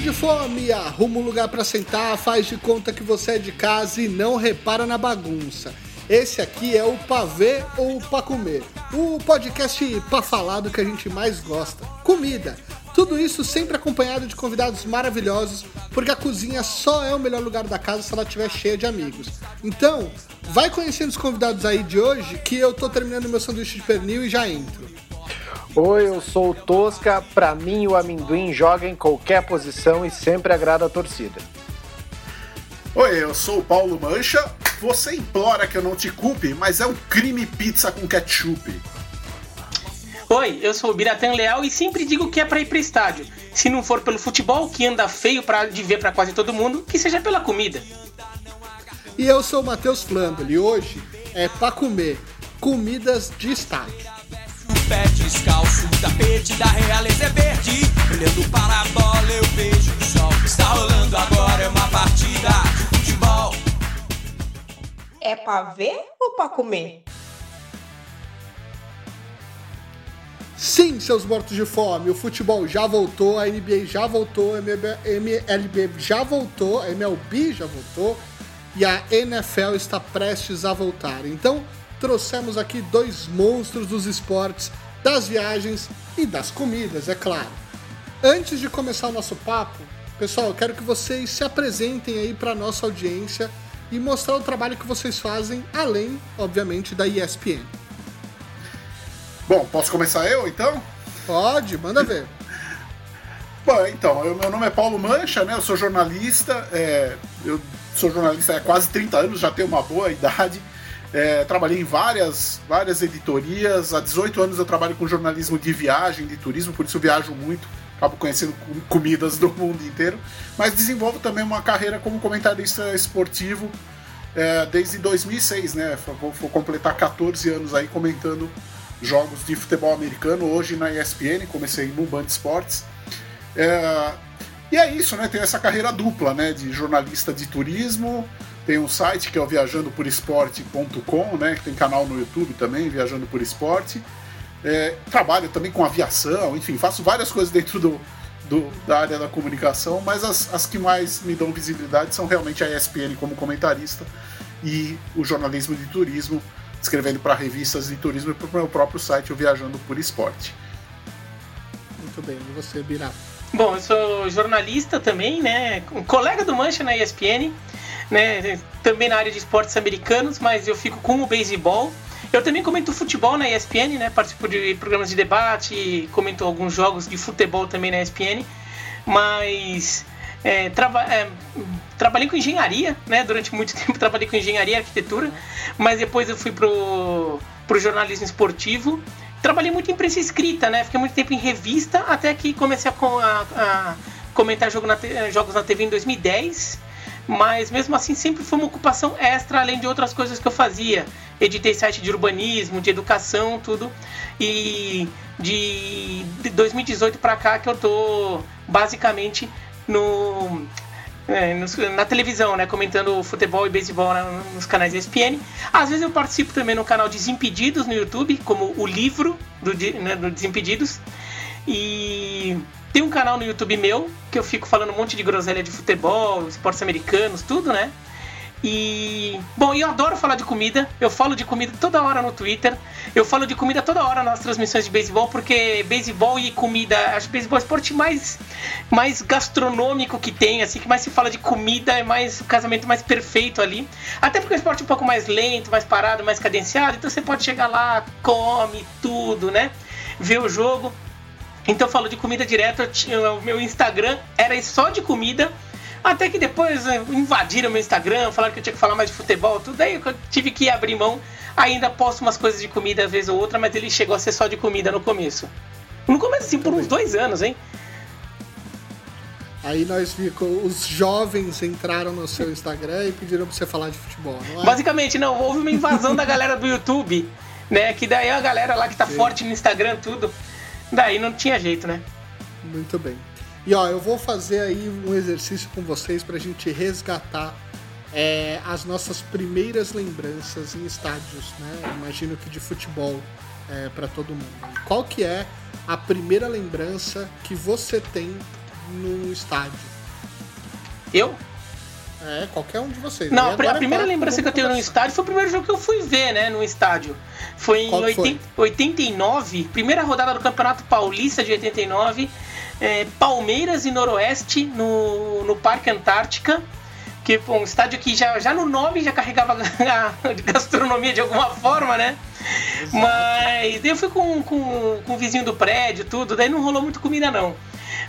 de fome, arruma um lugar para sentar, faz de conta que você é de casa e não repara na bagunça. Esse aqui é o Pavê ou Pra Comer, o podcast pra falar do que a gente mais gosta: comida. Tudo isso sempre acompanhado de convidados maravilhosos, porque a cozinha só é o melhor lugar da casa se ela estiver cheia de amigos. Então, vai conhecendo os convidados aí de hoje, que eu tô terminando meu sanduíche de pernil e já entro. Oi, eu sou o Tosca. Pra mim, o amendoim joga em qualquer posição e sempre agrada a torcida. Oi, eu sou o Paulo Mancha. Você implora que eu não te culpe, mas é um crime pizza com ketchup. Oi, eu sou o Biratan Leal e sempre digo que é para ir para estádio. Se não for pelo futebol, que anda feio para de ver para quase todo mundo, que seja pela comida. E eu sou o Matheus Flandoli e hoje é para comer comidas de estádio pé descalço, o tapete da realeza é verde. Olhando para a bola, eu vejo o sol. Está rolando agora, é uma partida de futebol. É pra ver ou pra comer? Sim, seus mortos de fome, o futebol já voltou, a NBA já voltou, a MLB já voltou, a MLB já voltou e a NFL está prestes a voltar. Então, trouxemos aqui dois monstros dos esportes, das viagens e das comidas, é claro. Antes de começar o nosso papo, pessoal, eu quero que vocês se apresentem aí para nossa audiência e mostrar o trabalho que vocês fazem, além, obviamente, da ESPN. Bom, posso começar eu então? Pode, manda ver. Bom, então, eu, meu nome é Paulo Mancha, né? Eu sou jornalista, é, eu sou jornalista há quase 30 anos, já tenho uma boa idade. É, trabalhei em várias, várias editorias. Há 18 anos eu trabalho com jornalismo de viagem, de turismo, por isso eu viajo muito. Acabo conhecendo comidas do mundo inteiro. Mas desenvolvo também uma carreira como comentarista esportivo é, desde 2006, né? Vou, vou, completar 14 anos aí comentando jogos de futebol americano. Hoje na ESPN, comecei no Band Esportes. É, e é isso, né? Tem essa carreira dupla, né? De jornalista de turismo tem um site que é o viajandoporesporte.com, né? Que tem canal no YouTube também, Viajando por Esporte. É, trabalho também com aviação, enfim, faço várias coisas dentro do, do, da área da comunicação, mas as, as que mais me dão visibilidade são realmente a ESPN como comentarista e o jornalismo de turismo, escrevendo para revistas de turismo e para o meu próprio site, o Viajando por Esporte. Muito bem, e você, Birá? Bom, eu sou jornalista também, né? Um colega do Mancha na ESPN né? Também na área de esportes americanos, mas eu fico com o beisebol. Eu também comento futebol na ESPN, né? Participo de programas de debate, comento alguns jogos de futebol também na ESPN, mas é, é, trabalhei com engenharia, né? Durante muito tempo trabalhei com engenharia e arquitetura, mas depois eu fui pro, pro jornalismo esportivo. Trabalhei muito em imprensa escrita, né? Fiquei muito tempo em revista, até que comecei a, a, a comentar jogo na, jogos na TV em 2010 mas mesmo assim sempre foi uma ocupação extra, além de outras coisas que eu fazia. Editei site de urbanismo, de educação, tudo. E de 2018 para cá que eu tô basicamente no, é, na televisão, né, comentando futebol e beisebol nos canais ESPN. Às vezes eu participo também no canal Desimpedidos no YouTube, como o livro do, né, do Desimpedidos. E tem um canal no YouTube meu, que eu fico falando um monte de groselha de futebol, esportes americanos, tudo, né? E. Bom, eu adoro falar de comida. Eu falo de comida toda hora no Twitter. Eu falo de comida toda hora nas transmissões de beisebol, porque beisebol e comida. Acho que beisebol é o esporte mais, mais gastronômico que tem, assim, que mais se fala de comida, é mais o casamento mais perfeito ali. Até porque é um esporte um pouco mais lento, mais parado, mais cadenciado. Então você pode chegar lá, come tudo, né? Ver o jogo. Então eu falo de comida direto, tinha, o meu Instagram era só de comida. Até que depois né, invadiram meu Instagram, falaram que eu tinha que falar mais de futebol, tudo. Aí eu tive que abrir mão. Ainda posto umas coisas de comida vez ou outra, mas ele chegou a ser só de comida no começo. No começo, assim, por uns dois anos, hein? Aí nós ficou, os jovens entraram no seu Instagram e pediram pra você falar de futebol, não é? Basicamente, não, houve uma invasão da galera do YouTube, né? Que daí a galera lá que tá Sim. forte no Instagram, tudo. Daí não tinha jeito, né? Muito bem. E ó, eu vou fazer aí um exercício com vocês pra gente resgatar é, as nossas primeiras lembranças em estádios, né? Imagino que de futebol é, para todo mundo. Qual que é a primeira lembrança que você tem no estádio? Eu? É, qualquer um de vocês. Não, a, primeira fala, lembrança que eu tenho no estádio foi o primeiro jogo que eu fui ver, né, no estádio. Foi em Qual que foi? 80 89, primeira rodada do Campeonato Paulista de 89, é, Palmeiras e Noroeste no, no Parque Antártica. Que um estádio que já, já no nome já carregava a gastronomia de alguma forma, né? Mas daí eu fui com, com, com o vizinho do prédio, tudo, daí não rolou muito comida não.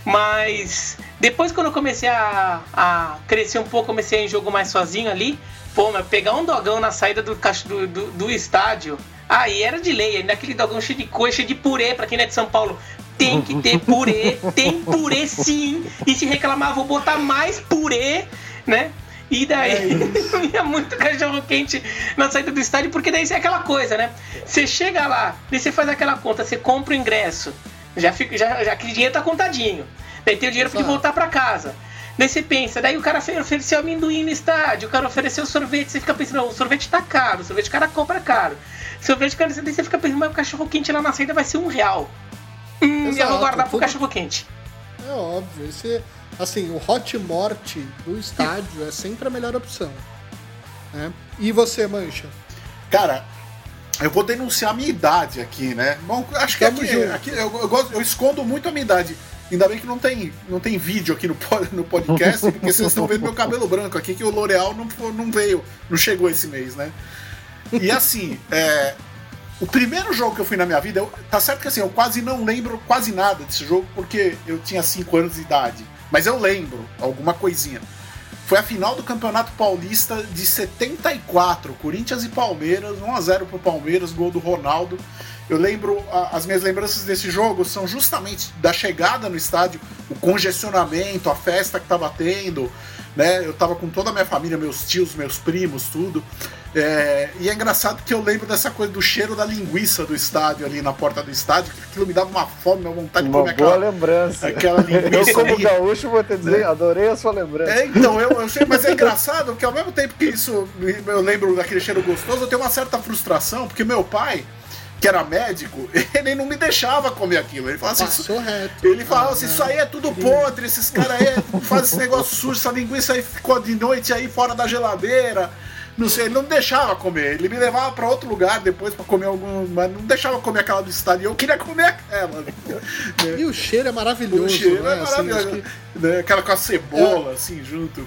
Mas depois quando eu comecei a, a crescer um pouco, comecei a ir em jogo mais sozinho ali, pô, mas pegar um dogão na saída do, do, do, do estádio, aí era de lei, naquele dogão cheio de coisa, cheio de purê, pra quem não é de São Paulo. Tem que ter purê, tem purê sim. E se reclamar, vou botar mais purê, né? E daí ia muito cachorro quente na saída do estádio, porque daí é aquela coisa, né? Você chega lá, daí você faz aquela conta, você compra o ingresso, já fica, já, já aquele dinheiro tá contadinho. Daí tem o dinheiro Exato. voltar pra casa. Daí você pensa, daí o cara ofe- ofereceu amendoim no estádio, o cara ofereceu sorvete, você fica pensando, não, o sorvete tá caro, o sorvete o cara compra caro. Sorvete, cara, daí você fica pensando, mas o cachorro quente lá na saída vai ser um real. Hum, eu vou guardar pro tudo- cachorro quente. É óbvio. Esse, assim, o hot morte do estádio é sempre a melhor opção. Né? E você, Mancha? Cara, eu vou denunciar a minha idade aqui, né? Bom, acho que Tamo aqui, junto. aqui eu, eu gosto- eu escondo muito a minha idade. Ainda bem que não tem, não tem vídeo aqui no, no podcast, porque vocês estão vendo meu cabelo branco aqui, que o L'Oreal não, não veio, não chegou esse mês, né? E assim, é, o primeiro jogo que eu fui na minha vida, eu- tá certo que assim, eu quase não lembro quase nada desse jogo, porque eu tinha 5 anos de idade. Mas eu lembro alguma coisinha. Foi a final do Campeonato Paulista de 74, Corinthians e Palmeiras, 1x0 pro Palmeiras, gol do Ronaldo. Eu lembro, a- as minhas lembranças desse jogo são justamente da chegada no estádio, o congestionamento, a festa que tava tendo, né? Eu tava com toda a minha família, meus tios, meus primos, tudo. É, e é engraçado que eu lembro dessa coisa do cheiro da linguiça do estádio ali na porta do estádio, que aquilo me dava uma fome, uma vontade de Uma comer boa aquela, lembrança. aquela Eu, linguiça como ali. gaúcho, vou te dizer, adorei a sua lembrança. É, então, eu, eu sei, mas é engraçado porque ao mesmo tempo que isso eu lembro daquele cheiro gostoso, eu tenho uma certa frustração, porque meu pai, que era médico, ele não me deixava comer aquilo. Ele falava assim, Passou reto. ele falava assim, né? isso aí é tudo podre, esses caras aí fazem esse negócio sujo, essa linguiça aí ficou de noite aí fora da geladeira. Não sei, ele não me deixava comer. Ele me levava pra outro lugar depois pra comer algum. Mas não deixava comer aquela do estádio. Eu queria comer aquela. né? E o cheiro é maravilhoso, O cheiro né? é Assim, maravilhoso. acho que- né? Aquela com a cebola, assim, junto.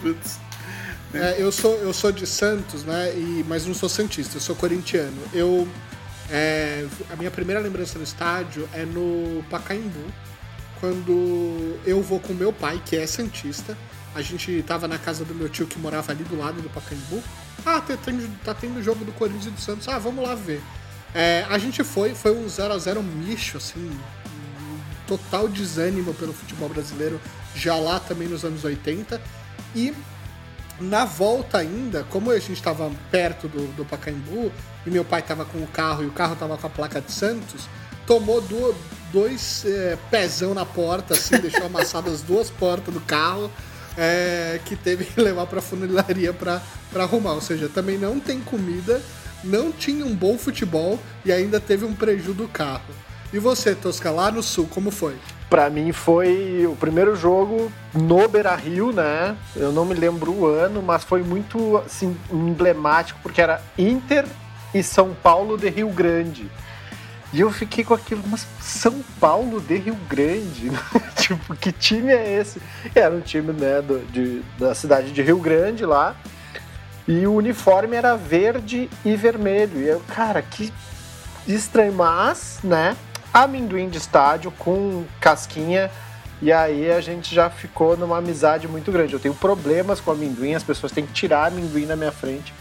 É, eu, sou, eu sou de Santos, né? E, mas não sou santista, eu sou corintiano. Eu, é, a minha primeira lembrança no estádio é no Pacaembu, quando eu vou com meu pai, que é santista. A gente tava na casa do meu tio que morava ali do lado do Pacaembu. Ah, tá tendo, tá tendo jogo do Corinthians e do Santos. Ah, vamos lá ver. É, a gente foi, foi um 0 a 0 misto, assim, total desânimo pelo futebol brasileiro, já lá também nos anos 80. E na volta ainda, como a gente estava perto do, do Pacaembu e meu pai estava com o carro e o carro estava com a placa de Santos, tomou do- dois é, pezão na porta, assim, deixou amassadas as duas portas do carro, é, que teve que levar para a funilaria para arrumar. Ou seja, também não tem comida, não tinha um bom futebol e ainda teve um prejuízo do carro. E você, Tosca, lá no sul, como foi? Pra mim foi o primeiro jogo no Beira Rio, né? Eu não me lembro o ano, mas foi muito assim, emblemático, porque era Inter e São Paulo de Rio Grande. E eu fiquei com aquilo, mas São Paulo de Rio Grande? tipo, que time é esse? Era um time né, do- de, da cidade de Rio Grande lá. E o uniforme era verde e vermelho. E eu, cara, que estranho, mas, né? Amendoim de estádio com casquinha. E aí a gente já ficou numa amizade muito grande. Eu tenho problemas com amendoim, as pessoas têm que tirar amendoim na minha frente.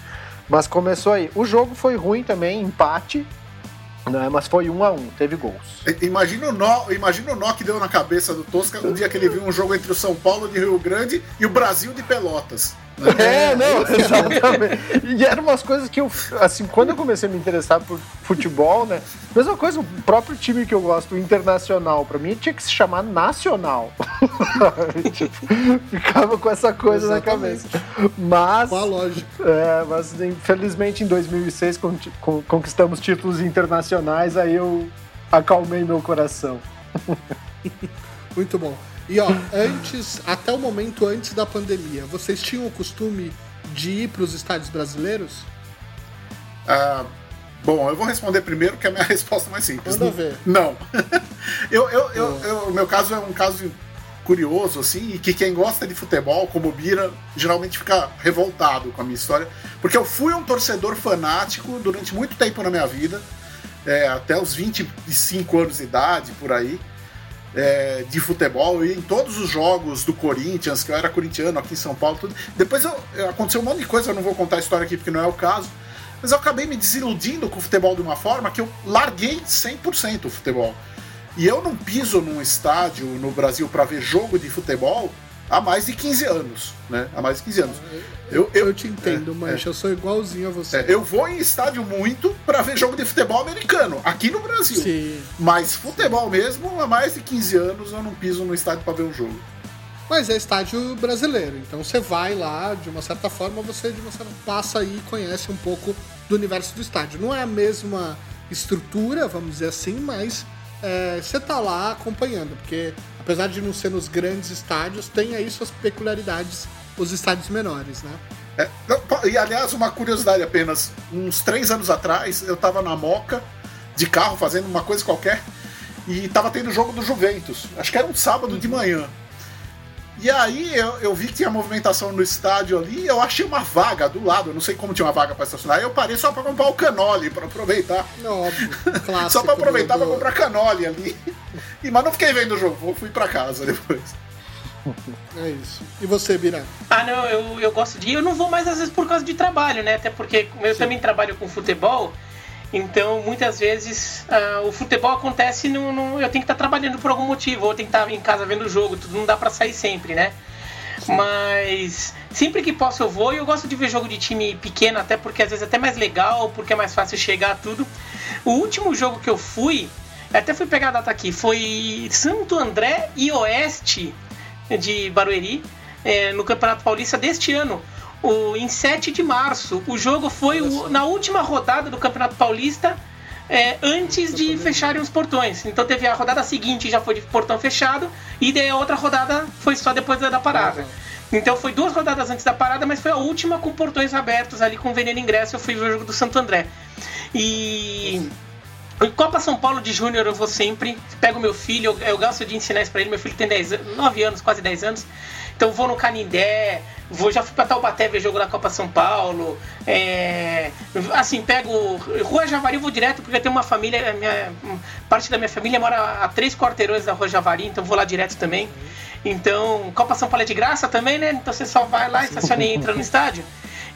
Mas começou aí. O jogo foi ruim também, empate, né? Mas foi um a um, teve gols. Imagina o, nó, imagina o nó que deu na cabeça do Tosca o dia que ele viu um jogo entre o São Paulo de Rio Grande e o Brasil de Pelotas. Né? É, não, exatamente. E eram umas coisas que eu, assim, quando eu comecei a me interessar por futebol, né? Mesma coisa, o próprio time que eu gosto, o Internacional, pra mim tinha que se chamar Nacional. tipo, ficava com essa coisa na Exatamente. cabeça. Mas, Qual a lógica? é, mas infelizmente em 2006 con- con- conquistamos títulos internacionais, aí eu acalmei meu coração. Muito bom. E ó, antes, até o momento antes da pandemia, vocês tinham o costume de ir para os estádios brasileiros? Ah, bom, eu vou responder primeiro, que é a minha resposta mais simples. Manda ver. Não. eu, eu, eu, eu, o meu caso é um caso curioso, assim, e que quem gosta de futebol, como Bira, geralmente fica revoltado com a minha história, porque eu fui um torcedor fanático durante muito tempo na minha vida, é, até os 25 anos de idade, por aí, é, de futebol, e em todos os jogos do Corinthians, que eu era corintiano aqui em São Paulo, tudo. Depois eu, aconteceu um monte de coisa, eu não vou contar a história aqui porque não é o caso, mas eu acabei me desiludindo com o futebol de uma forma que eu larguei 100% o futebol. E eu não piso num estádio no Brasil para ver jogo de futebol há mais de 15 anos, né? Há mais de 15 anos. Eu, eu, eu te entendo, é, mas é. eu sou igualzinho a você. É, eu vou em estádio muito para ver jogo de futebol americano, aqui no Brasil. Sim. Mas futebol mesmo, há mais de 15 anos eu não piso no estádio para ver um jogo. Mas é estádio brasileiro, então você vai lá, de uma certa forma, você de uma certa passa aí e conhece um pouco do universo do estádio. Não é a mesma estrutura, vamos dizer assim, mas é, você tá lá acompanhando, porque apesar de não ser nos grandes estádios, tem aí suas peculiaridades os estádios menores, né? É, e aliás, uma curiosidade apenas, uns três anos atrás eu tava na Moca de carro fazendo uma coisa qualquer e tava tendo o jogo do Juventus. Acho que era um sábado de manhã. E aí eu, eu, vi que tinha movimentação no estádio ali, eu achei uma vaga do lado, eu não sei como tinha uma vaga para estacionar, eu parei só para comprar o canole para aproveitar. Óbvio, só para aproveitar para comprar canole ali. E, mas não fiquei vendo o jogo, fui para casa depois. É isso. E você, Bira? Ah, não, eu, eu gosto de ir. Eu não vou mais às vezes por causa de trabalho, né? Até porque eu Sim. também trabalho com futebol. Então, muitas vezes, uh, o futebol acontece no, Eu tenho que estar tá trabalhando por algum motivo, ou tenho que estar tá em casa vendo o jogo, tudo não dá para sair sempre, né? Mas sempre que posso eu vou e eu gosto de ver jogo de time pequeno, até porque às vezes é até mais legal, porque é mais fácil chegar a tudo. O último jogo que eu fui, até fui pegar a data aqui, foi Santo André e Oeste de Barueri, é, no Campeonato Paulista deste ano o, em 7 de março. O jogo foi o, na última rodada do Campeonato Paulista. É, antes de fecharem os portões. Então teve a rodada seguinte já foi de portão fechado e daí a outra rodada foi só depois da, parada. Então foi duas rodadas antes da parada, mas foi a última com portões abertos ali com vendendo ingresso. Eu fui ver o jogo do Santo André. E em Copa São Paulo de Júnior eu vou sempre. Pego meu filho, eu, eu gosto de ensinar isso pra ele. Meu filho tem 10, 9 anos, quase 10 anos. Então vou no Canindé, vou já fui pra Taubaté ver jogo da Copa São Paulo. É, assim, pego. Rua Javari, vou direto porque tem uma família. Minha, parte da minha família mora a três quarteirões da Rua Javari, então vou lá direto também. Então, Copa São Paulo é de graça também, né? Então você só vai lá, estaciona e entra no estádio.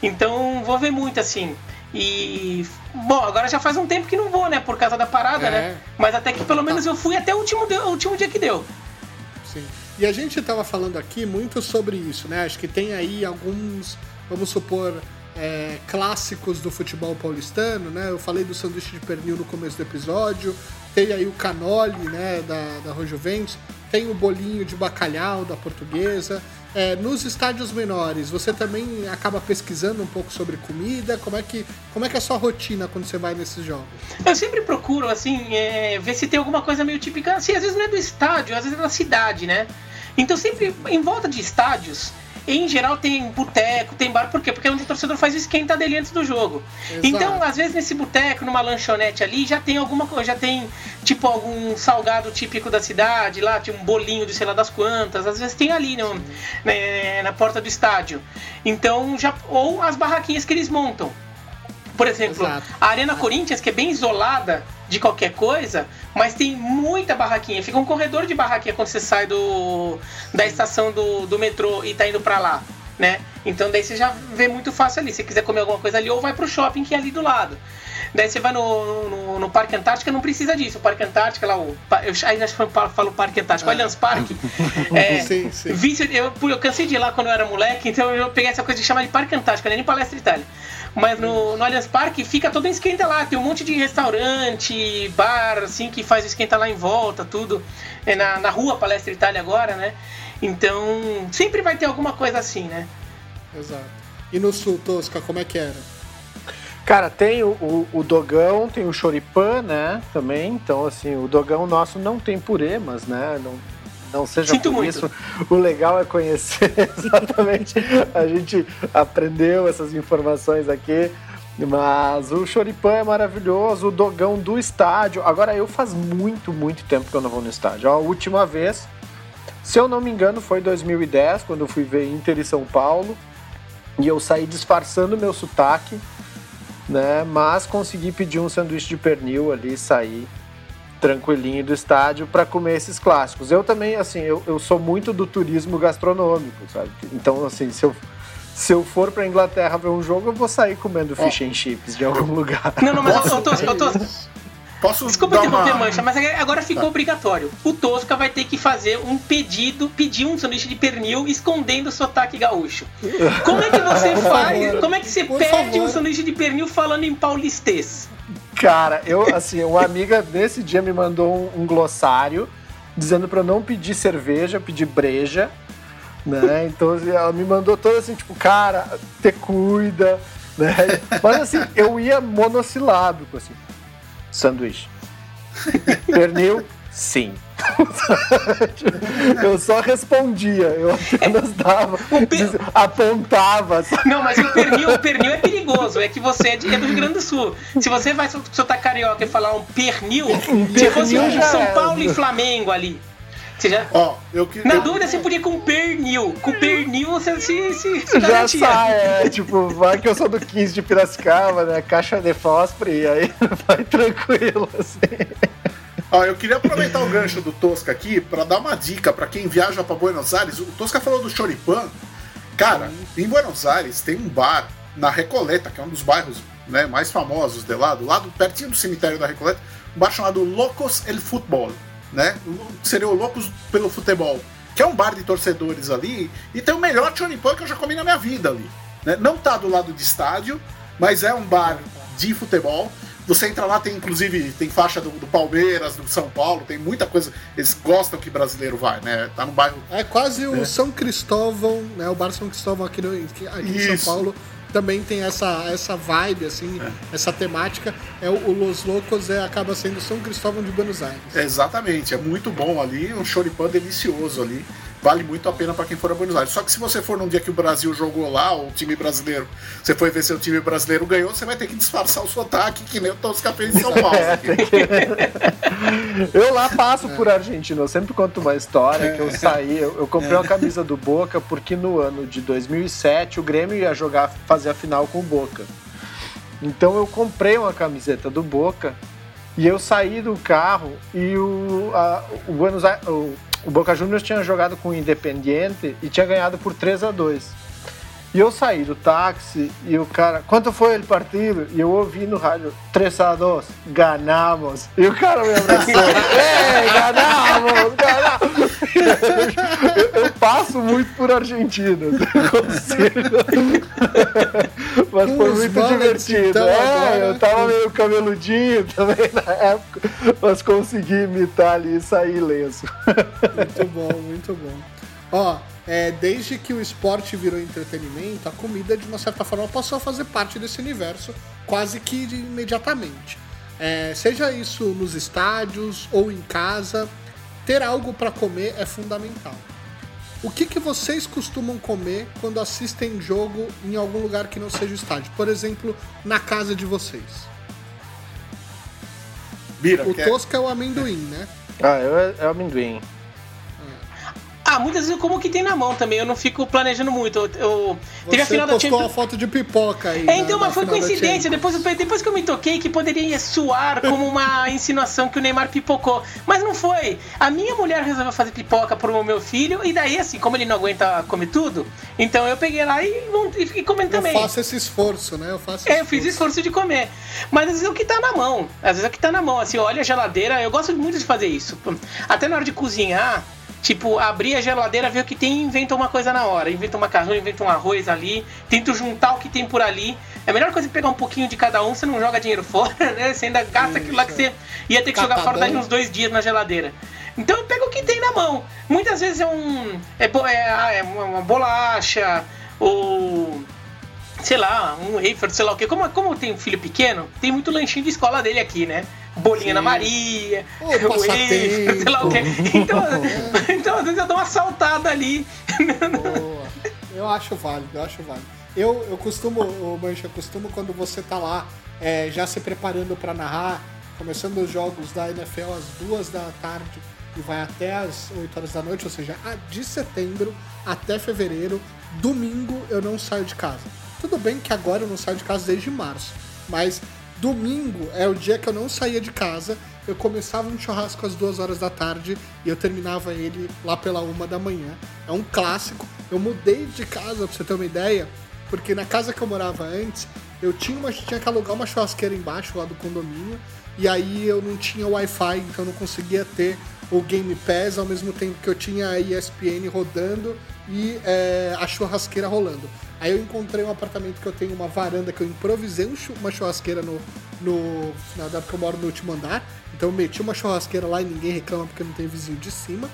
Então vou ver muito assim. E. Bom, agora já faz um tempo que não vou, né? Por causa da parada, né? é. né? Mas até que pelo menos eu fui até o último, o último dia que deu. Sim. E a gente estava falando aqui muito sobre isso, né? Acho que tem aí alguns, vamos supor, é, clássicos do futebol paulistano, né? Eu falei do sanduíche de pernil no começo do episódio, tem aí o canole, né, da, da Juventus, tem o bolinho de bacalhau da portuguesa. É, nos estádios menores, você também acaba pesquisando um pouco sobre comida? Como é que, como é, que é a sua rotina quando você vai nesses jogos? Eu sempre procuro, assim, é, ver se tem alguma coisa meio típica. Assim, às vezes não é do estádio, às vezes é da cidade, né? Então sempre em volta de estádios, em geral tem boteco, tem bar, por quê? Porque é onde o torcedor faz o esquenta dele antes do jogo. Exato. Então, às vezes nesse boteco, numa lanchonete ali, já tem alguma coisa, já tem tipo algum salgado típico da cidade, lá, tipo um bolinho de sei lá das quantas, às vezes tem ali no, né, na porta do estádio. Então, já ou as barraquinhas que eles montam. Por exemplo, Exato. a Arena Corinthians, que é bem isolada de qualquer coisa, mas tem muita barraquinha. Fica um corredor de barraquinha quando você sai do, da estação do, do metrô e tá indo para lá, né? Então daí você já vê muito fácil ali. Se quiser comer alguma coisa ali, ou vai pro shopping que é ali do lado. Daí você vai no, no, no Parque Antártica, não precisa disso. O Parque Antártica, lá, o, eu ainda falo Parque Antártico, o Allianz Parque. É, sim, sim. eu, eu cansei de ir lá quando eu era moleque, então eu peguei essa coisa de chamar de Parque Antártico, nem Palestra Itália. Mas no, no Allianz Parque fica todo esquenta lá. Tem um monte de restaurante, bar, assim, que faz esquenta lá em volta, tudo. É na, na rua Palestra Itália agora, né? Então, sempre vai ter alguma coisa assim, né? Exato. E no sul, Tosca, como é que era? Cara, tem o, o, o, dogão, tem o choripan, né? Também. Então, assim, o dogão nosso não tem purê, mas, né? Não, não seja Sinto por muito. isso. O legal é conhecer exatamente. A gente aprendeu essas informações aqui. Mas o Choripan é maravilhoso, o dogão do estádio. Agora, eu faz muito, muito tempo que eu não vou no estádio. A última vez, se eu não me engano, foi em 2010, quando eu fui ver Inter e São Paulo. E eu saí disfarçando meu sotaque, né? Mas consegui pedir um sanduíche de pernil ali e sair tranquilinho do estádio para comer esses clássicos. Eu também, assim, eu, eu sou muito do turismo gastronômico, sabe? Então, assim, se eu, se eu for para Inglaterra ver um jogo, eu vou sair comendo fish and chips de algum lugar. Não, não, mas Nossa, eu tô, eu tô, Posso Desculpa interromper, uma... Mancha, mas agora ficou obrigatório. O Tosca vai ter que fazer um pedido, pedir um sanduíche de pernil escondendo o sotaque gaúcho. Como é que você faz? Como é que você Por pede favor. um sanduíche de pernil falando em paulistês? Cara, eu, assim, uma amiga nesse dia me mandou um, um glossário dizendo para eu não pedir cerveja, pedir breja, né? Então assim, ela me mandou toda assim, tipo, cara, te cuida, né? Mas assim, eu ia monossilábico, assim, sanduíche. Pernil, sim. eu só respondia, eu apenas dava, dizia- apontava, sabe? Não, mas o pernil, o pernil é perigoso. É que você é, de- é do Rio Grande do Sul. Se você vai sol- soltar carioca e falar um pernil, se fosse pernil um São é. Paulo e Flamengo ali. Você já- Ó, eu que... na eu- dúvida, você podia ir com pernil. Com pernil, você se, se, se Já garantia. sai, é, tipo, vai que eu sou do 15 de Piracicaba, né? Caixa de fósforo, e aí vai tranquilo, assim. Ó, eu queria aproveitar o gancho do Tosca aqui para dar uma dica para quem viaja para Buenos Aires. O Tosca falou do Choripan. Cara, em Buenos Aires tem um bar na Recoleta, que é um dos bairros né, mais famosos de lá, do lado, pertinho do cemitério da Recoleta, um bar chamado Locos El Futebol, né? Seria o Loucos pelo Futebol, que é um bar de torcedores ali e tem o melhor choripan que eu já comi na minha vida ali. né? Não tá do lado de estádio, mas é um bar de futebol. Você entra lá, tem inclusive tem faixa do, do Palmeiras, do São Paulo, tem muita coisa. Eles gostam que brasileiro vai, né? Tá no bairro É quase o São Cristóvão, né? O Bar São Cristóvão aqui, no, aqui em São. Paulo também tem essa, essa vibe, assim, essa temática. É o, Los Locos é, acaba sendo São Cristóvão de Buenos Aires. Exatamente, é muito bom ali, um choripan delicioso ali. Vale muito a pena para quem for a Buenos Aires. Só que se você for num dia que o Brasil jogou lá, o time brasileiro, você foi ver se o time brasileiro ganhou, você vai ter que disfarçar o sotaque, que nem o Tosca fez em São Paulo. aqui. Eu lá passo por Argentina, eu sempre conto uma história que eu saí, eu, eu comprei uma camisa do Boca porque no ano de 2007 o Grêmio ia jogar, fazer a final com o Boca. Então eu comprei uma camiseta do Boca e eu saí do carro e o, a- o Buenos Aires, o, o Boca Juniors tinha jogado com o Independiente e tinha ganhado por 3 a 2 E eu saí do táxi e o cara, quanto foi o partido? E eu ouvi no rádio, 3 a 2, ganamos. E o cara me abraçou, é, ganamos, ganamos. Eu, eu passo muito por Argentina. Mas foi Os muito divertido. então, é, eu tava meio cabeludinho também na época, mas consegui imitar ali e sair ileso. Muito bom, muito bom. Ó, é, desde que o esporte virou entretenimento, a comida, de uma certa forma, passou a fazer parte desse universo quase que de- imediatamente. É, seja isso nos estádios ou em casa, ter algo para comer é fundamental. O que, que vocês costumam comer quando assistem jogo em algum lugar que não seja o estádio? Por exemplo, na casa de vocês. Bira, O quer- tosca é o amendoim, né? Ah, eu, é o amendoim. Ah, muitas vezes eu como o que tem na mão também, eu não fico planejando muito. Eu, eu- teve a final da Champions. uma foto de pipoca aí. É, na- então, na mas foi coincidência. Depois, eu- depois que eu me toquei que poderia soar como uma insinuação que o Neymar pipocou. Mas não foi. A minha mulher resolveu fazer pipoca pro meu filho, e daí, assim, como ele não aguenta comer tudo, então eu peguei lá e, e fiquei comendo Eu também. faço esse esforço, né? Eu faço É, eu fiz esforço de comer. Mas às vezes é o que tá na mão. Às vezes é o que tá na mão. Assim, olha a geladeira. Eu gosto muito de fazer isso. Até na hora de cozinhar, tipo, abrir a geladeira, ver o que tem e inventa uma coisa na hora. Inventa um macarrão, inventa um arroz ali. Tento juntar o que tem por ali. É a melhor coisa é pegar um pouquinho de cada um, você não joga dinheiro fora, né? Você ainda gasta aquilo lá que você ia ter que jogar fora Catadão. daqui uns dois dias na geladeira. Então eu pego o que tem na mão. Muitas vezes é um. É, bo- é, ah, é uma, bolacha, ou sei lá, um wafer, sei lá o quê. Como, como tem um filho pequeno, tem muito lanchinho de escola dele aqui, né? Bolinha Sim. na Maria, wafer, passatempo. sei lá o quê. Então, então, às vezes eu dou uma saltada ali. Boa. Eu acho válido, eu acho válido. Eu, eu costumo, ô, Mancha, eu costumo quando você tá lá é, já se preparando pra narrar, começando os jogos da NFL às duas da tarde e vai até às 8 horas da noite, ou seja, de setembro até fevereiro, domingo eu não saio de casa. Tudo bem que agora eu não saio de casa desde março, mas domingo é o dia que eu não saía de casa. Eu começava um churrasco às duas horas da tarde e eu terminava ele lá pela uma da manhã. É um clássico. Eu mudei de casa, pra você ter uma ideia, porque na casa que eu morava antes, eu tinha, uma, tinha que alugar uma churrasqueira embaixo lá do condomínio, e aí eu não tinha Wi-Fi, então eu não conseguia ter o Game Pass ao mesmo tempo que eu tinha a ESPN rodando e é, a churrasqueira rolando. Aí eu encontrei um apartamento que eu tenho uma varanda que eu improvisei um uma churrasqueira no, no na época que eu moro no último andar. Então eu meti uma churrasqueira lá e ninguém reclama porque não tem vizinho de cima.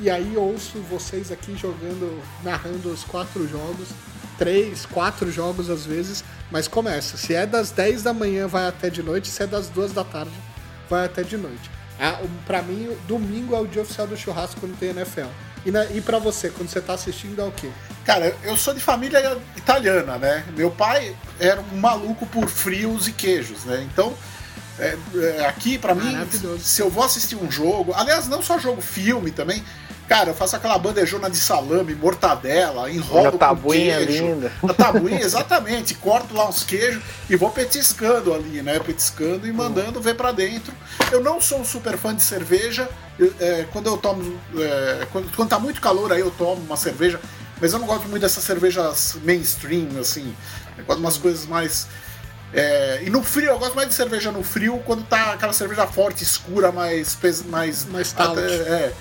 E aí ouço vocês aqui jogando, narrando os quatro jogos, três, quatro jogos às vezes, mas começa. Se é das 10 da manhã, vai até de noite, se é das duas da tarde, vai até de noite. Ah, pra mim, domingo é o dia oficial do churrasco quando tem NFL. E, na, e pra você, quando você tá assistindo, é o quê? Cara, eu sou de família italiana, né? Meu pai era um maluco por frios e queijos, né? Então, é, é, aqui pra mim, se eu vou assistir um jogo, aliás, não só jogo, filme também, cara, eu faço aquela bandejona de salame, mortadela, enrolo Uma com tabuinha queijo. linda. A tabuinha, exatamente. Corto lá uns queijos e vou petiscando ali, né? Petiscando e mandando ver pra dentro. Eu não sou um super fã de cerveja. Eu, é, quando eu tomo. é, quando, quando tá muito calor aí eu tomo uma cerveja. Mas eu não gosto muito dessas cervejas mainstream, assim. Eu gosto de umas coisas mais. é, e no frio, eu gosto mais de cerveja no frio quando tá aquela cerveja forte, escura, mais. mais, Mais stout. é.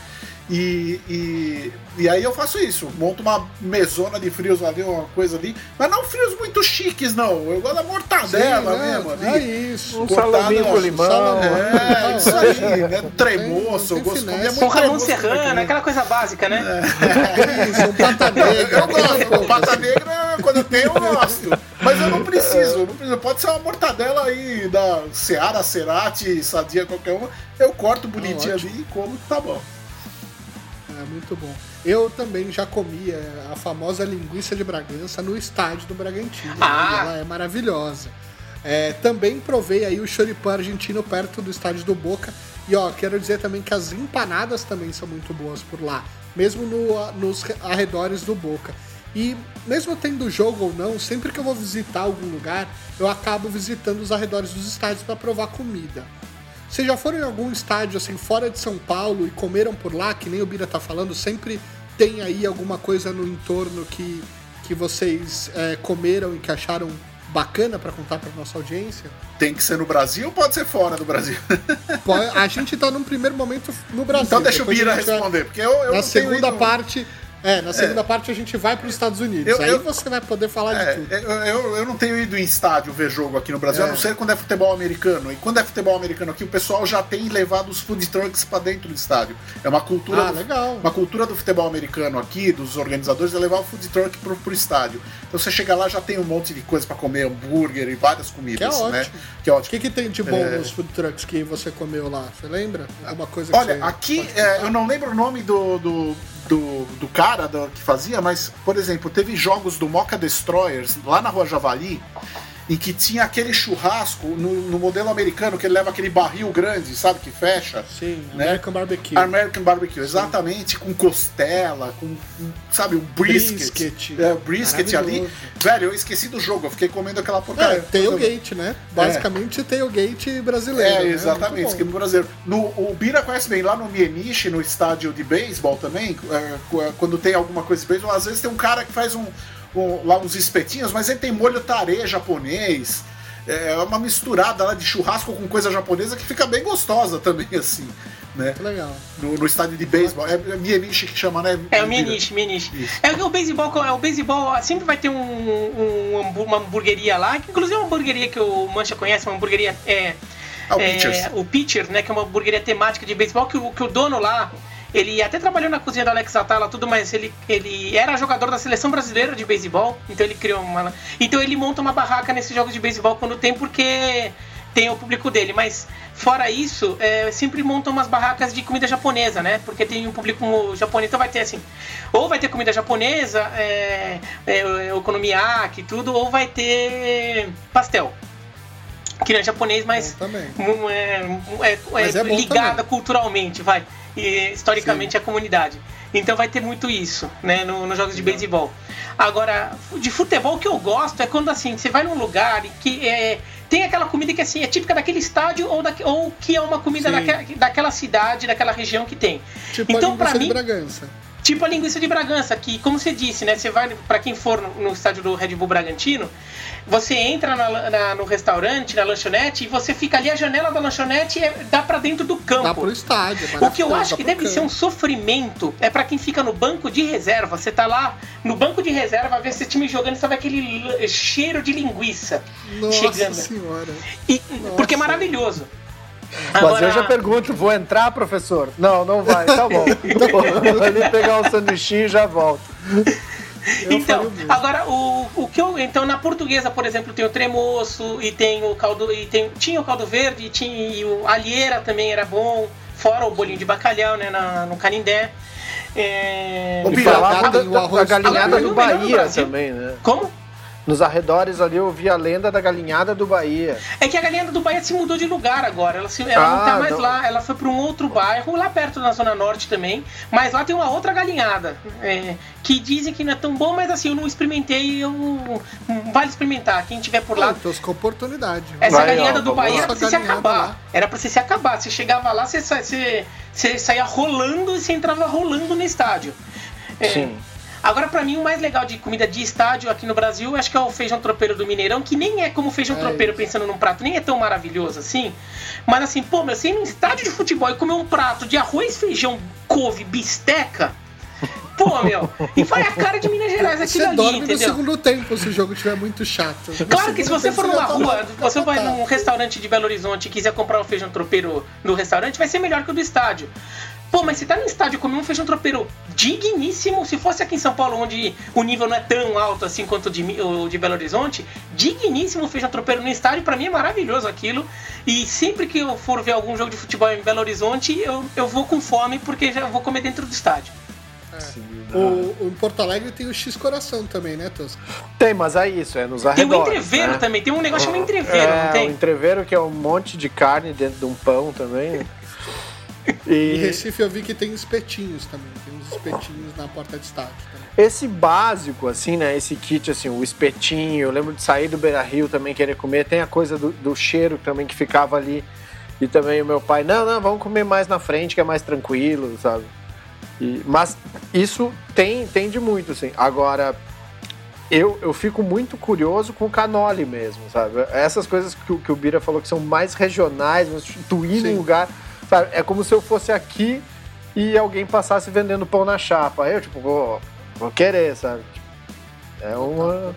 E, e, e aí eu faço isso, monto uma mesona de frios ali, uma coisa ali, mas não frios muito chiques, não. Eu gosto da mortadela Sim, né? mesmo ali. É isso. Um salaminho com limão. É, isso aí, né? Tremoço, eu gosto de comer muito Um Serrano, também. aquela coisa básica, né? Isso, um pata negra. Eu gosto, pata negra, quando tem eu gosto. Mas eu não preciso, eu não preciso. Pode ser uma mortadela aí da Seara, Cerati, Sadia, qualquer uma. Eu corto bonitinho ótimo. ali e como, tá bom. Muito bom. Eu também já comi é, a famosa linguiça de Bragança no estádio do Bragantino. né? Ah! Ela é maravilhosa. É, também provei aí o choripã argentino perto do estádio do Boca. E ó, quero dizer também que as empanadas também são muito boas por lá, mesmo no- nos arredores do Boca. E mesmo tendo jogo ou não, sempre que eu vou visitar algum lugar, eu acabo visitando os arredores dos estádios para provar comida. Vocês já foram em algum estádio assim fora de São Paulo e comeram por lá, que nem o Bira tá falando? Sempre tem aí alguma coisa no entorno que, que vocês é, comeram e que acharam bacana para contar para nossa audiência? Tem que ser no Brasil ou pode ser fora do Brasil? A gente tá num primeiro momento no Brasil. Então deixa o Bira vai- responder, porque eu, eu Na segunda parte, é, na segunda parte a gente vai para os Estados Unidos. Eu- aí eu- você vai poder falar É, de tudo. eu, eu, não tenho ido em estádio ver jogo aqui no Brasil, É. a não ser quando é futebol americano. E quando é futebol americano aqui, o pessoal já tem levado os food trucks pra dentro do estádio. É uma cultura, Ah, do, legal. uma cultura do futebol americano aqui, dos organizadores, é levar o food truck pro, pro estádio. Então você chega lá, já tem um monte de coisa pra comer, hambúrguer e várias comidas, Que é né? ótimo. Que é O ótimo. que, que tem de bom É. nos food trucks que você comeu lá? Você lembra? Alguma coisa que Olha, aqui é, eu não lembro o nome do, do, do, do cara do- que fazia, mas, por exemplo, teve jogos do Mocha Destroyers lá na Rua Javali, em que tinha aquele churrasco no, no modelo americano, que ele leva aquele barril grande, sabe, que fecha. Sim, né? American Barbecue. American Barbecue, exatamente, com costela, com, sabe, um brisket. Brisket. É, brisket ali. Velho, eu esqueci do jogo, eu fiquei comendo aquela porcaria. É, tailgate, né? Basicamente tailgate brasileiro. É, né? exatamente, Muito esquema brasileiro. No, o Bira conhece bem, lá no Mieniche, no estádio de beisebol também, é, é, quando tem alguma coisa de beisebol, às vezes tem um cara que faz um, um- lá uns espetinhos, mas ele tem molho tare japonês, é uma misturada lá de churrasco com coisa japonesa que fica bem gostosa também, assim, né? Legal. No, no estádio de beisebol. É, é Mieniche que chama, né? É o Mieniche. Isso. É o beisebol, é o beisebol sempre vai ter um, um uma hamburgueria lá, que inclusive é uma hamburgueria que o Mancha conhece, uma hamburgueria é, Ah, o é, Pitchers. o Pitcher, né, que é uma hamburgueria temática de beisebol que o, que o dono lá ele até trabalhou na cozinha do Alex Atala, tudo, mas ele, ele era jogador da seleção brasileira de beisebol, então ele criou uma. Então ele monta uma barraca nesses jogos de beisebol quando tem, porque tem o público dele, mas fora isso, é, sempre montam umas barracas de comida japonesa, né? Porque tem um público japonês, então vai ter assim, ou vai ter comida japonesa, é, é, okonomiyaki, tudo, ou vai ter pastel. Que não é japonês, mas é, é- Mas é é bom ligada também. culturalmente, vai. E historicamente à comunidade. Então vai ter muito isso, né, no- nos jogos de beisebol. Agora, de futebol o que eu gosto é quando assim, você vai num lugar e que é, tem aquela comida que assim, é típica daquele estádio ou, daque- ou que é uma comida Sim. daquela, daquela cidade, daquela região que tem. Tipo Então, a de mim- Bragança. Tipo a linguiça de Bragança, que, como você disse, né? Você vai, pra quem for no, no estádio do Red Bull Bragantino, você entra na- na- no restaurante, na lanchonete, e você fica ali, a janela da lanchonete é, dá pra dentro do campo. Dá pro estádio. é O que eu acho que deve ser um campo. sofrimento é pra quem fica no banco de reserva. Você tá lá no banco de reserva, vê esse time jogando e sabe aquele cheiro de linguiça Nossa chegando. senhora. E- porque é Nossa. maravilhoso. Mas eu já pergunto, vou entrar, professor? Não, não vai, tá bom. Vou ali pegar um sanduichinho e já volto. Eu então, agora o, o que eu. Então, na portuguesa, por exemplo, tem o tremoço e tem o caldo. E tem, tinha o caldo verde, e tinha e o alheira também era bom, fora o bolinho de bacalhau, né? Na, no Canindé. É... E falava tem da, arroz galinhada do Bahia também, né? Como? Nos arredores ali eu vi a lenda da galinhada do Bahia. É que a galinha do Bahia se mudou de lugar agora. Ela, se, ela não Ah, tá mais não. lá. Ela foi para um outro bairro, lá perto da Zona Norte também. Mas lá tem uma outra galinhada. é, que dizem que não é tão bom, mas assim, eu não experimentei. Eu, vale experimentar. Quem tiver por lá, então, com oportunidade. Essa Vai, galinhada ó, do Bahia era pra você se galinhada acabar. lá. Era pra você se acabar. Você chegava lá, você, sa- você, você saía rolando e você entrava rolando no estádio. É, Sim. Agora, pra mim, o mais legal de comida de estádio aqui no Brasil, acho que é o feijão tropeiro do Mineirão, que nem é como feijão É tropeiro isso. pensando num prato, nem é tão maravilhoso assim. Mas assim, pô, meu, você ir num estádio de futebol e comer um prato de arroz, feijão, couve, bisteca. Pô, meu, e vai a cara de Minas Gerais Você ali, dorme no entendeu? segundo tempo se o jogo estiver muito chato. No Claro que se você for numa tá rua, lá, você vai num restaurante de Belo Horizonte e quiser comprar um feijão tropeiro no restaurante, vai ser melhor que o do estádio. Pô, mas você tá no estádio e comer um feijão tropeiro digníssimo, se fosse aqui em São Paulo, onde o nível não é tão alto assim quanto o de, o de Belo Horizonte, digníssimo o feijão tropeiro no estádio, pra mim é maravilhoso aquilo. E sempre que eu for ver algum jogo de futebol em Belo Horizonte, eu, eu vou com fome porque já vou comer dentro do estádio. O, o- em Porto Alegre tem o X Coração também, né, Tosca? Tem, mas é isso, é nos Tem arredores. o entreveiro né? também, tem um negócio chamado entreveiro, é, não o tem? entreveiro que é um monte de carne dentro de um pão também. Em E Recife eu vi que tem espetinhos também. Tem uns espetinhos na porta de estádio também. esse básico, assim, né? Esse kit, assim, o espetinho. Eu lembro de sair do Beira Rio também querer comer. Tem a coisa do, do cheiro também que ficava ali. E também o meu pai, não, não, vamos comer mais na frente que é mais tranquilo, sabe? E- mas isso tem, tem de muito, assim. Agora, eu, eu fico muito curioso com o canole mesmo, sabe? Essas coisas que, o- que o Bira falou que são mais regionais, mas tu ir num lugar, sabe? É como se eu fosse aqui e alguém passasse vendendo pão na chapa. Eu, tipo, vou, vou querer, sabe? É uma.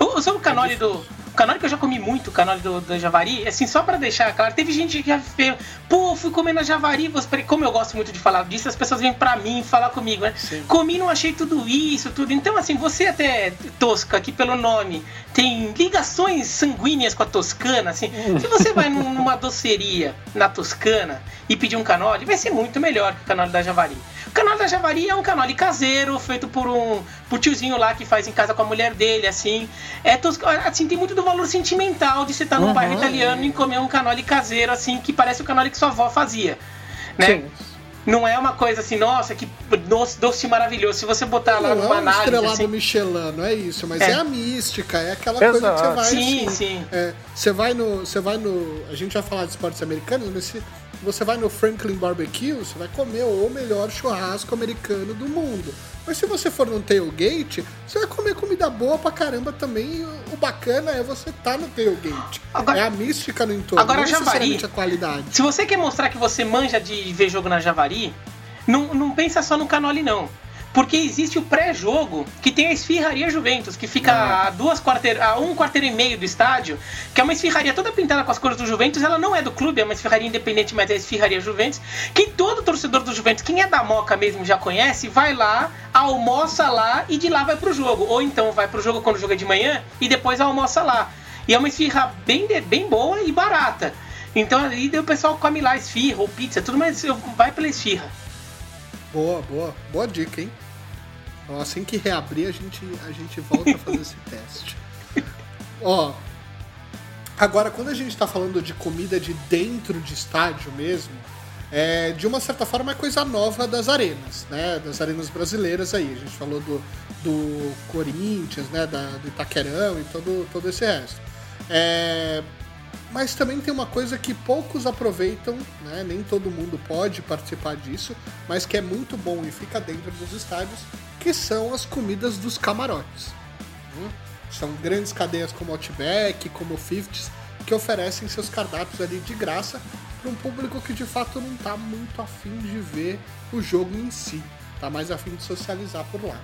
O- Sobre o canole do. O canole que eu já comi muito, o canole do, do Javari, assim, só pra deixar claro, teve gente que já fez. Pô, fui comer na Javari, você- como eu gosto muito de falar disso, as pessoas vêm pra mim falar comigo, né? Sim. Comi, não achei tudo isso, tudo. Então, assim, você até, Tosca, aqui pelo nome, tem ligações sanguíneas com a Toscana, assim. Se você vai num- numa doceria na Toscana e pedir um canole, vai ser muito melhor que o canole da Javari. O canole da Javari é um canole caseiro, feito por um por tiozinho lá que faz em casa com a mulher dele, assim. É tos- assim, tem muito do valor sentimental de você estar num Uhum. bairro italiano e comer um canole caseiro, assim, que parece o canole que sua avó fazia. Né? Sim. Não é uma coisa assim, nossa, que doce, doce maravilhoso. Se você botar lá Não é numa um análise. estrelado Assim, Michelin, não é isso, mas É. é, a mística, é aquela coisa que você Exato. vai Sim, assim, sim. é, você vai no. Você vai no. A gente vai falar de esportes americanos, mas se você vai no Franklin Barbecue, você vai comer o melhor churrasco americano do mundo. Mas se você for num tailgate, você vai comer comida boa pra caramba também. E o- bacana é você estar no tailgate. Agora- é a mística no entorno, Agora, não Javari- a qualidade. Se você quer mostrar que você manja de ver jogo na Javari, não, não pensa só no canole, não. Porque existe o pré-jogo que tem a esfirraria Juventus, que fica a, duas quarteir, a um quarteiro e meio do estádio, que é uma esfirraria toda pintada com as cores do Juventus. Ela não é do clube, é uma esfirraria independente, mas é a esfirraria Juventus. Que todo torcedor do Juventus, quem é da Moca mesmo já conhece, vai lá, almoça lá e de lá vai pro jogo. Ou então vai pro jogo quando é de manhã e depois almoça lá. E é uma esfirra bem, bem boa e barata. Então ali o pessoal come lá esfirra ou pizza, tudo mais vai pela esfirra. Boa, boa. Boa dica, hein? Então, assim que reabrir, a gente, a gente volta a fazer esse teste. Ó, agora, quando a gente tá falando de comida de dentro de estádio mesmo, é, de uma certa forma é coisa nova das arenas, né? Das arenas brasileiras aí. A gente falou do, do Corinthians, né? Da, do Itaquerão e todo, todo esse resto. É, mas também tem uma coisa que poucos aproveitam, né? nem todo mundo pode participar disso, mas que é muito bom e fica dentro dos estádios, que são as comidas dos camarotes. né? São grandes cadeias como Outback, como Fifties, que oferecem seus cardápios ali de graça para um público que de fato não está muito afim de ver o jogo em si, está mais afim de socializar por lá.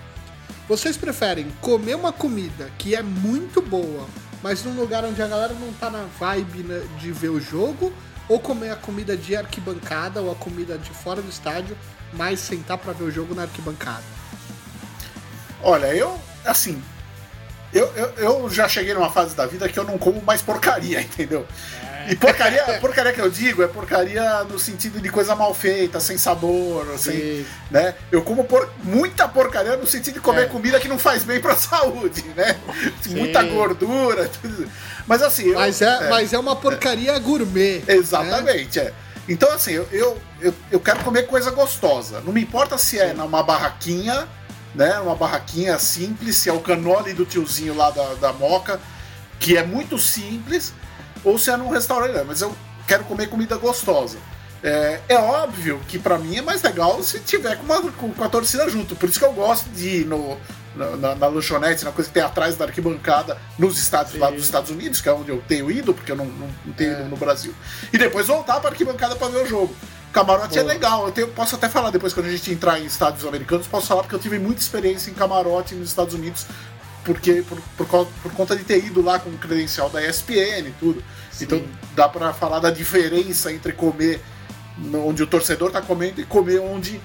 Vocês preferem comer uma comida que é muito boa, mas num lugar onde a galera não tá na vibe né, de ver o jogo, ou comer a comida de arquibancada ou a comida de fora do estádio, mas sentar pra ver o jogo na arquibancada? Olha, eu, assim, eu, eu, eu já cheguei numa fase da vida que eu não como mais porcaria, entendeu? E porcaria, porcaria que eu digo é porcaria no sentido de coisa mal feita, sem sabor, assim, Sim. né? Eu como por- muita porcaria no sentido de comer É. comida que não faz bem pra saúde, né? Muita gordura, tudo. Mas assim, eu- Mas é, mas é uma porcaria gourmet. né? Exatamente, é. Então, assim, eu, eu, eu, eu quero comer coisa gostosa. Não me importa se é numa barraquinha, né? Uma barraquinha simples, se é o canole do tiozinho lá da, da Moca, que é muito simples, ou se é num restaurante, né? mas eu quero comer comida gostosa. É, é óbvio que pra mim é mais legal se tiver com, uma, com, com a torcida junto. Por isso que eu gosto de ir no, na, na, lanchonete, na coisa que tem atrás da arquibancada, nos estádios lá dos Estados Unidos, que é onde eu tenho ido, porque eu não, não, não tenho ido no Brasil. E depois voltar pra arquibancada pra ver o jogo. Camarote é legal, eu tenho- posso até falar depois quando a gente entrar em estádios americanos, posso falar porque eu tive muita experiência em camarote nos Estados Unidos, porque por, por, causa- por conta de ter ido lá com o credencial da ESPN e tudo. Então dá pra falar da diferença entre comer onde o torcedor tá comendo e comer onde,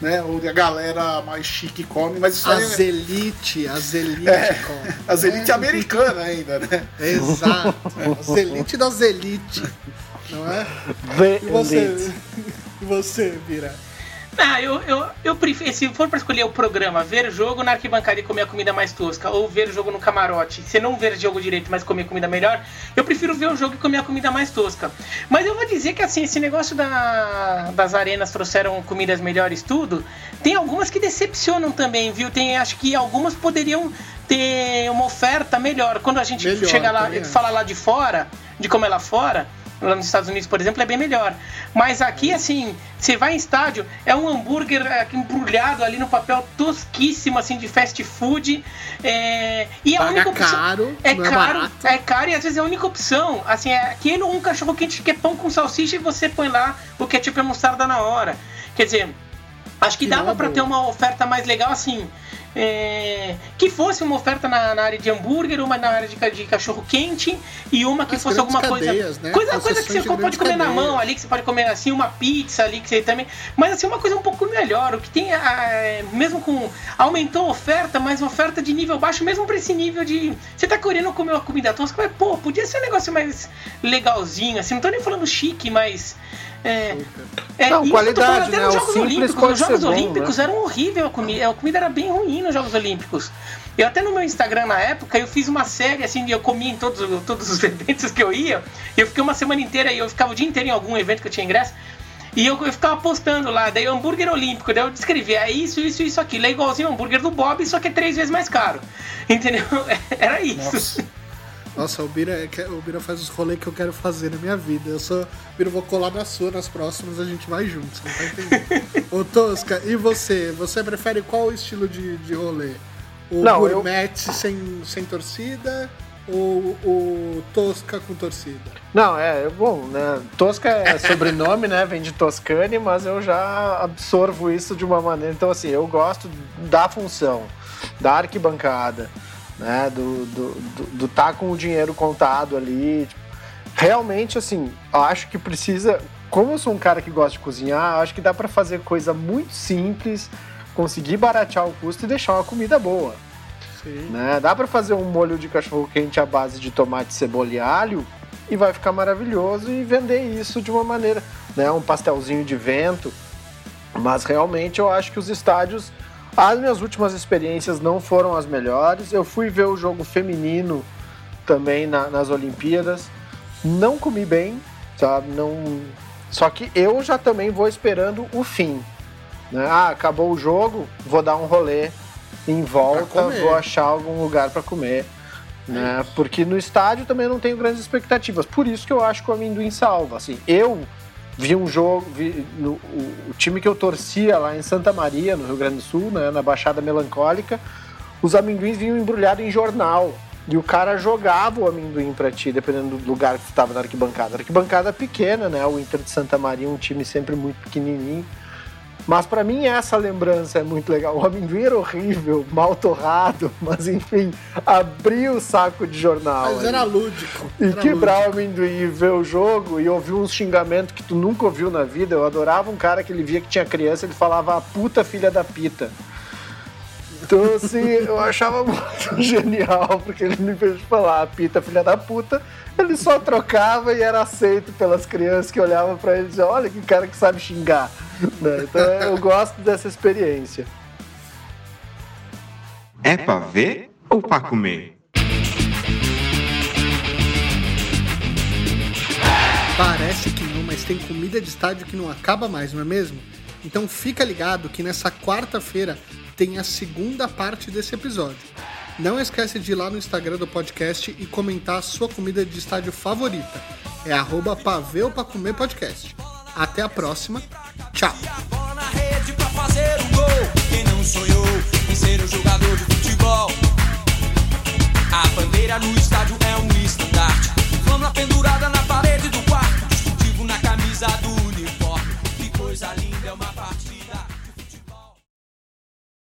né, onde a galera mais chique come, mas isso aí As é elite, as elite. É, come. as elite É, americana ainda, né? Exato. As elite das elite. Não é? The E você, Elite. e você Vira? Ah, eu, eu, eu prefiro, se for pra escolher o programa, ver jogo na arquibancada e comer a comida mais tosca, ou ver jogo no camarote, se não ver jogo direito, mas comer comida melhor, eu prefiro ver o jogo e comer a comida mais tosca. Mas eu vou dizer que assim, esse negócio da, das arenas trouxeram comidas melhores tudo, tem algumas que decepcionam também, viu? Tem, acho que algumas poderiam ter uma oferta melhor. Quando a gente Melhor, chega lá e fala lá de fora, de como é lá fora, lá nos Estados Unidos, por exemplo, é bem melhor. Mas aqui, assim, você vai em estádio, é um hambúrguer é, embrulhado ali no papel tosquíssimo, assim, de fast food. é, e a Paga única opção. caro, é é caro, barato. é caro e às vezes é a única opção. Assim, é aquele um cachorro quente que é pão com salsicha e você põe lá o ketchup e a mostarda na hora. Quer dizer, acho que Que dava é boa. ter uma oferta mais legal assim. É, que fosse uma oferta na, na área de hambúrguer, uma na área de, de cachorro quente e uma que As fosse alguma coisa. cadeias, né? Coisa, coisa que você de pode comer na cadeias. mão ali, que você pode comer assim, uma pizza ali, que você também. Mas assim, uma coisa um pouco melhor. O que tem, ah, mesmo com. Aumentou a oferta, mas oferta de nível baixo, mesmo pra esse nível de. Você tá querendo comer uma comida tosca, mas pô, podia ser um negócio mais legalzinho, assim. Não tô nem falando chique, mas. É, é, Não, tô falando qualidade, né? nos O Jogos Olímpicos. Jogos bom, Olímpicos né? eram horrível a comida. A comida era bem ruim nos Jogos Olímpicos. Eu até no meu Instagram na época, eu fiz uma série assim, eu comia em todos, todos os eventos que eu ia. E eu fiquei uma semana inteira e eu ficava o dia inteiro em algum evento que eu tinha ingresso. E eu, eu ficava postando lá, daí hambúrguer olímpico, daí eu descrevia, é isso, isso, isso aqui. É igualzinho o hambúrguer do Bob, só que é três vezes mais caro. Entendeu? Era isso. Nossa. Nossa, o Bira, é o Bira faz os rolês que eu quero fazer na minha vida. Eu sou. Bira, eu vou colar na sua, nas próximas a gente vai junto, você não tá entendendo. Ô Tosca, e você? Você prefere qual estilo de, de rolê? O Não, eu- gourmet sem, sem torcida ou o Tosca com torcida? Não, é, bom, né? Tosca é sobrenome, né? Vem de Toscane, mas eu já absorvo isso de uma maneira. Então, assim, eu gosto da função, da arquibancada, né? Do do, do, do tá com o dinheiro contado ali. tipo, realmente, assim, acho que precisa. Como eu sou um cara que gosta de cozinhar, acho que dá pra fazer coisa muito simples, conseguir baratear o custo e deixar uma comida boa. Sim. Né? Dá para fazer um molho de cachorro quente à base de tomate, cebola e alho e vai ficar maravilhoso e vender isso de uma maneira, né? Um pastelzinho de vento. Mas realmente eu acho que os estádios, as minhas últimas experiências não foram as melhores. Eu fui ver o jogo feminino também na- nas Olimpíadas, não comi bem, sabe? Não. Só que eu já também vou esperando o fim. Né? Ah, acabou o jogo, vou dar um rolê em volta, vou achar algum lugar para comer. Né? Porque no estádio também não tenho grandes expectativas. Por isso que eu acho que o amendoim salva. Assim, eu vi um jogo, vi no- o, o time que eu torcia lá em Santa Maria, no Rio Grande do Sul, né, na Baixada Melancólica, os amendoins vinham embrulhados em jornal. E o cara jogava o amendoim pra ti, dependendo do lugar que tu tava na arquibancada. Arquibancada pequena, né? O Inter de Santa Maria, um time sempre muito pequenininho. Mas pra mim essa lembrança é muito legal. O amendoim era horrível, mal torrado, mas enfim, abrir o saco de jornal. Mas ali. era lúdico. E era quebrar o amendoim e ver o jogo e ouvir uns xingamentos que tu nunca ouviu na vida. Eu adorava um cara que ele via que tinha criança, ele falava a puta filha da pita. Então, assim, eu achava muito genial, porque ele, em vez de falar a pita filha da puta, ele só trocava e era aceito pelas crianças que olhavam pra ele e diziam: olha que cara que sabe xingar. Né? Então, eu gosto dessa experiência. É pra ver ou pra comer? Parece que não, mas tem comida de estádio que não acaba mais, não é mesmo? Então fica ligado que nessa quarta-feira tem a segunda parte desse episódio. Não esquece de ir lá no Instagram do podcast e comentar a sua comida de estádio favorita. É arroba pavê ou pra comer podcast. Até a próxima. Tchau. A bandeira no estádio é um estandarte. Flâmula pendurada na parede do quarto. Distintivo na camisa do